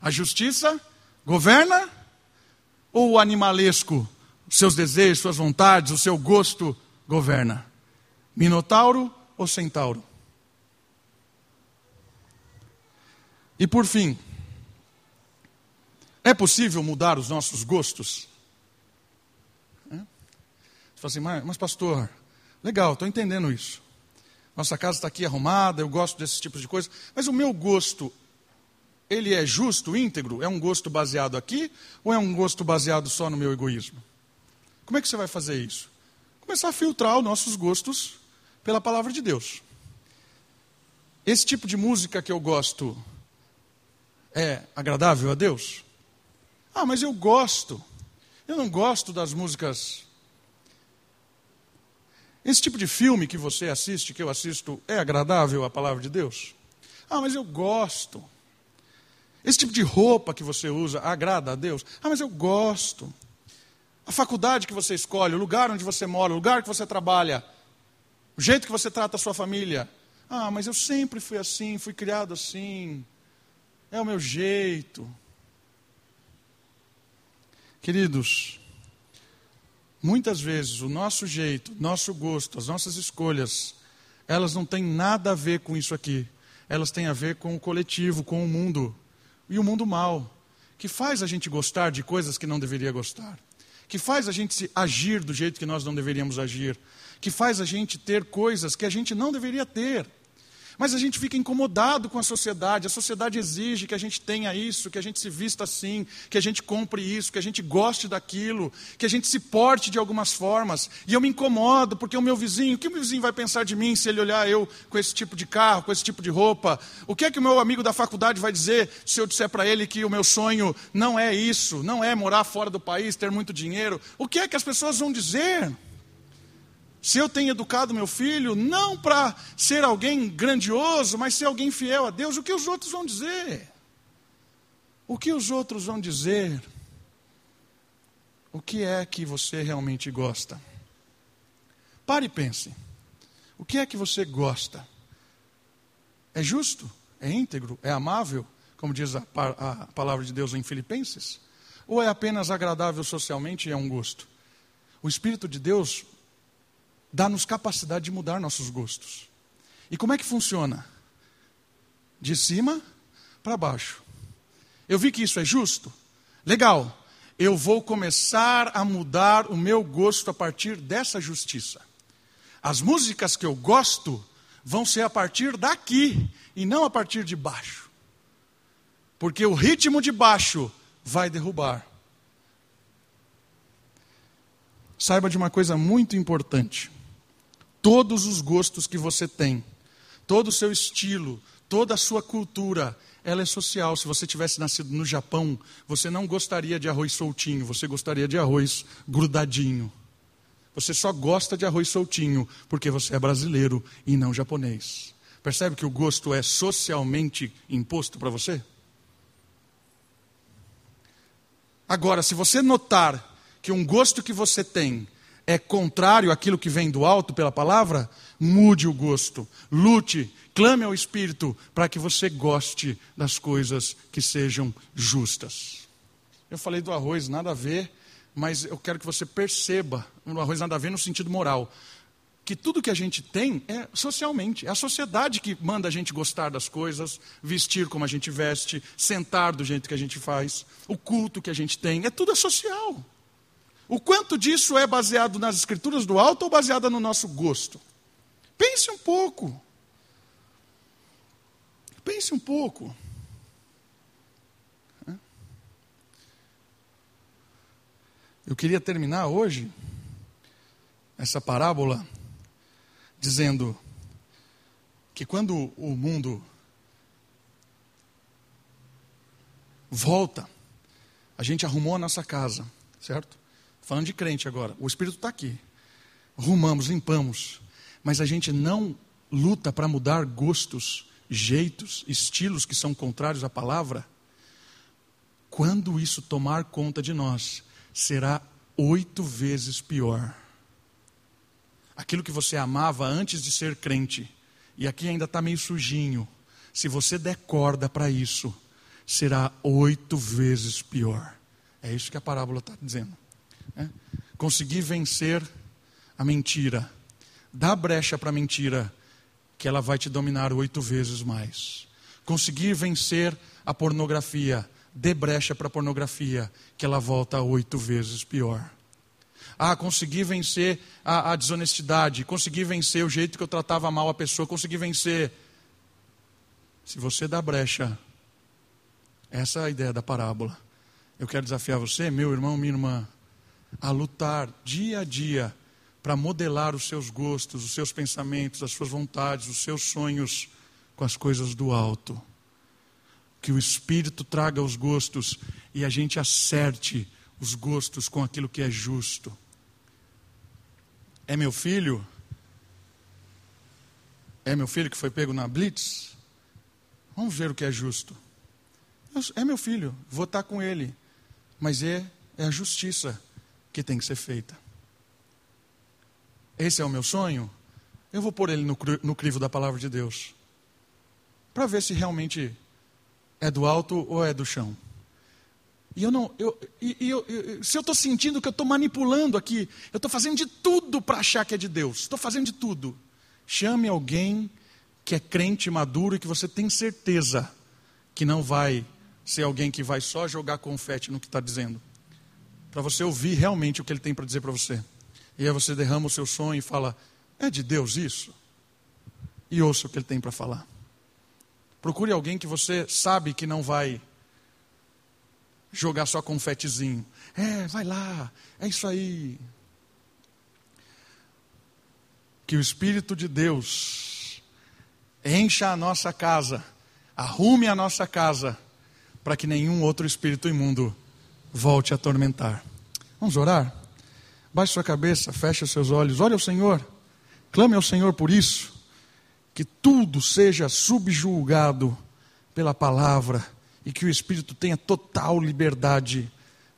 a justiça governa ou o animalesco seus desejos, suas vontades, o seu gosto governa? Minotauro ou centauro? E por fim, é possível mudar os nossos gostos? Você fala assim, mas, mas pastor, legal, estou entendendo isso. Nossa casa está aqui arrumada, eu gosto desses tipos de coisas, mas o meu gosto, ele é justo, íntegro? É um gosto baseado aqui ou é um gosto baseado só no meu egoísmo? Como é que você vai fazer isso? Começar a filtrar os nossos gostos pela palavra de Deus. Esse tipo de música que eu gosto é agradável a Deus? Ah, mas eu gosto. Eu não gosto das músicas. Esse tipo de filme que você assiste, que eu assisto, é agradável à palavra de Deus? Ah, mas eu gosto. Esse tipo de roupa que você usa agrada a Deus? Ah, mas eu gosto a faculdade que você escolhe, o lugar onde você mora, o lugar que você trabalha, o jeito que você trata a sua família. Ah, mas eu sempre fui assim, fui criado assim, é o meu jeito. Queridos, muitas vezes o nosso jeito, nosso gosto, as nossas escolhas, elas não têm nada a ver com isso aqui. Elas têm a ver com o coletivo, com o mundo. E o mundo mal, que faz a gente gostar de coisas que não deveria gostar que faz a gente agir do jeito que nós não deveríamos agir, que faz a gente ter coisas que a gente não deveria ter. Mas a gente fica incomodado com a sociedade. A sociedade exige que a gente tenha isso, que a gente se vista assim, que a gente compre isso, que a gente goste daquilo, que a gente se porte de algumas formas. E eu me incomodo porque o meu vizinho, o que o meu vizinho vai pensar de mim se ele olhar eu com esse tipo de carro, com esse tipo de roupa? O que é que o meu amigo da faculdade vai dizer se eu disser para ele que o meu sonho não é isso, não é morar fora do país, ter muito dinheiro? O que é que as pessoas vão dizer? Se eu tenho educado meu filho, não para ser alguém grandioso, mas ser alguém fiel a Deus, o que os outros vão dizer? O que os outros vão dizer? O que é que você realmente gosta? Pare e pense. O que é que você gosta? É justo? É íntegro? É amável? Como diz a, a palavra de Deus em Filipenses? Ou é apenas agradável socialmente e é um gosto? O Espírito de Deus dá-nos capacidade de mudar nossos gostos. E como é que funciona? De cima para baixo. Eu vi que isso é justo? Legal. Eu vou começar a mudar o meu gosto a partir dessa justiça. As músicas que eu gosto vão ser a partir daqui e não a partir de baixo. Porque o ritmo de baixo vai derrubar. Saiba de uma coisa muito importante todos os gostos que você tem, todo o seu estilo, toda a sua cultura, ela é social. Se você tivesse nascido no Japão, você não gostaria de arroz soltinho, você gostaria de arroz grudadinho. Você só gosta de arroz soltinho porque você é brasileiro e não japonês. Percebe que o gosto é socialmente imposto para você? Agora, se você notar que um gosto que você tem é contrário àquilo que vem do alto pela palavra, mude o gosto, lute, clame ao Espírito para que você goste das coisas que sejam justas. Eu falei do arroz, nada a ver, mas eu quero que você perceba, o arroz nada a ver no sentido moral, que tudo que a gente tem é socialmente, é a sociedade que manda a gente gostar das coisas, vestir como a gente veste, sentar do jeito que a gente faz, o culto que a gente tem, é tudo social. O quanto disso é baseado nas escrituras do alto ou baseado no nosso gosto? Pense um pouco. Pense um pouco. Eu queria terminar hoje essa parábola dizendo que quando o mundo volta, a gente arrumou a nossa casa, certo? Falando de crente agora, o Espírito está aqui. Rumamos, limpamos, mas a gente não luta para mudar gostos, jeitos, estilos que são contrários à palavra. Quando isso tomar conta de nós, será oito vezes pior. Aquilo que você amava antes de ser crente, e aqui ainda está meio sujinho, se você der corda para isso, será oito vezes pior. É isso que a parábola está dizendo. Né? Conseguir vencer a mentira. Dá brecha para a mentira, que ela vai te dominar oito vezes mais. Conseguir vencer a pornografia. Dê brecha para a pornografia, que ela volta oito vezes pior. Ah, consegui vencer a, a, desonestidade, consegui vencer o jeito que eu tratava mal a pessoa, consegui vencer. Se você dá brecha, essa é a ideia da parábola. Eu quero desafiar você, meu irmão, minha irmã, a lutar dia a dia para modelar os seus gostos, os seus pensamentos, as suas vontades, os seus sonhos com as coisas do alto. Que o Espírito traga os gostos e a gente acerte os gostos com aquilo que é justo. É meu filho? É meu filho que foi pego na blitz? Vamos ver o que é justo. É meu filho, vou estar com ele. Mas é, é a justiça que tem que ser feita. Esse é o meu sonho? Eu vou pôr ele no, no crivo da palavra de Deus. Para ver se realmente é do alto ou é do chão. E eu não, eu, e, eu, eu, se eu estou sentindo que eu estou manipulando aqui, eu estou fazendo de tudo para achar que é de Deus. Estou fazendo de tudo. Chame alguém que é crente maduro e que você tem certeza que não vai ser alguém que vai só jogar confete no que está dizendo para você ouvir realmente o que ele tem para dizer para você. E aí você derrama o seu sonho e fala: É de Deus isso? e ouça o que ele tem para falar. Procure alguém que você sabe que não vai jogar só confetezinho. É, vai lá, é isso aí. Que o Espírito de Deus encha a nossa casa, arrume a nossa casa, para que nenhum outro espírito imundo volte a atormentar. Vamos orar? Baixe sua cabeça, feche os seus olhos, ore ao Senhor, clame ao Senhor por isso, que tudo seja subjulgado pela palavra e que o Espírito tenha total liberdade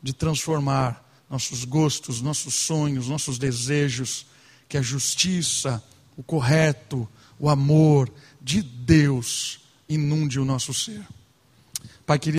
de transformar nossos gostos, nossos sonhos, nossos desejos, que a justiça, o correto, o amor de Deus inunde o nosso ser. Pai querido,